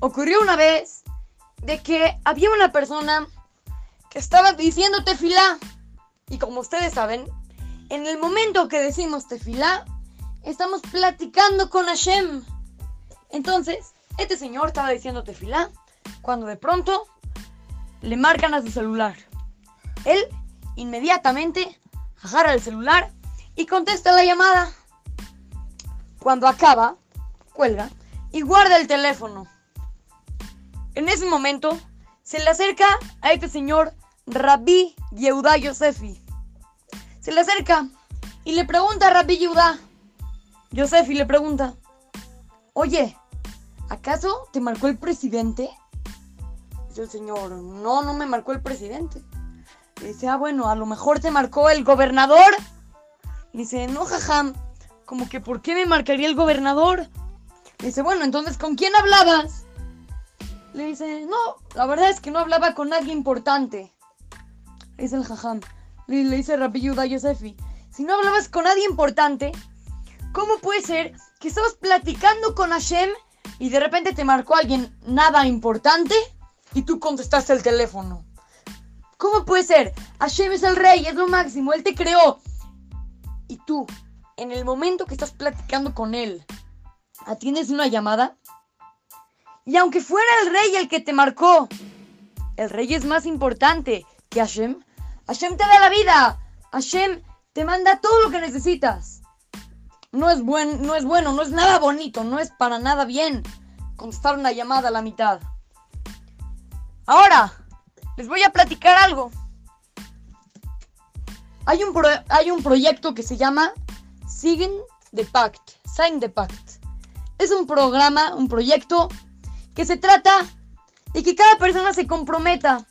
ocurrió una vez de que había una persona que estaba diciendo tefilá. Y como ustedes saben, en el momento que decimos tefilá, estamos platicando con Hashem. Entonces, este señor estaba diciendo tefilá cuando de pronto le marcan a su celular. Él inmediatamente agarra el celular y contesta la llamada. Cuando acaba, cuelga y guarda el teléfono. En ese momento, se le acerca a este señor Rabbi Yehuda Yosefi. Se le acerca y le pregunta a Rabbi Yehuda. Yosefi le pregunta, oye, ¿acaso te marcó el presidente? Dice el señor, no, no me marcó el presidente. dice, ah, bueno, a lo mejor te marcó el gobernador. dice, no, jajam, como que ¿por qué me marcaría el gobernador? dice, bueno, entonces, ¿con quién hablabas? Le dice, no, la verdad es que no hablaba con nadie importante. Le dice el jajam. Le, dice Rabbi Yuda Yosefi, si no hablabas con nadie importante, ¿cómo puede ser que estabas platicando con Hashem y de repente te marcó alguien nada importante y tú contestaste el teléfono? ¿Cómo puede ser? Hashem es el rey, es lo máximo, él te creó. Y tú, en el momento que estás platicando con él, atiendes una llamada y aunque fuera el rey el que te marcó, el rey es más importante que Hashem. Hashem te da la vida. Hashem te manda todo lo que necesitas. No es, buen, no es bueno, no es nada bonito, no es para nada bien contestar una llamada a la mitad. Ahora, les voy a platicar algo. Hay un, hay un proyecto que se llama Sign the Pact. Sign the Pact. Es un programa, un proyecto que se trata de que cada persona se comprometa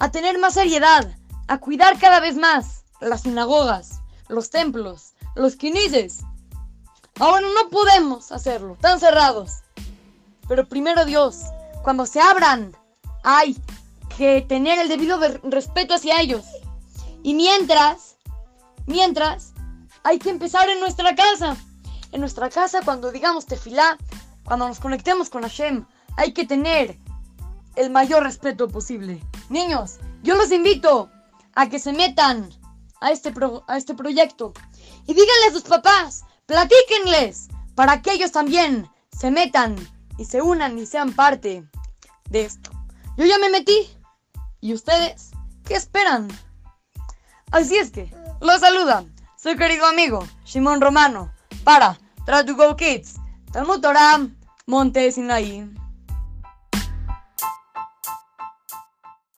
a tener más seriedad, a cuidar cada vez más las sinagogas, los templos, los quinises. Ahora no podemos hacerlo, tan cerrados. Pero primero Dios, cuando se abran, hay que tener el debido respeto hacia ellos. Y mientras, mientras, hay que empezar en nuestra casa. En nuestra casa, cuando digamos tefilá, cuando nos conectemos con Hashem, hay que tener el mayor respeto posible. Niños, yo los invito a que se metan a este, a este proyecto y díganle a sus papás, platíquenles para que ellos también se metan y se unan y sean parte de esto. Yo ya me metí. ¿Y ustedes qué esperan? Así es que, los saluda su querido amigo Shimon Romano para Try to Go Kids, Talmud Torah, Monte Sinaí.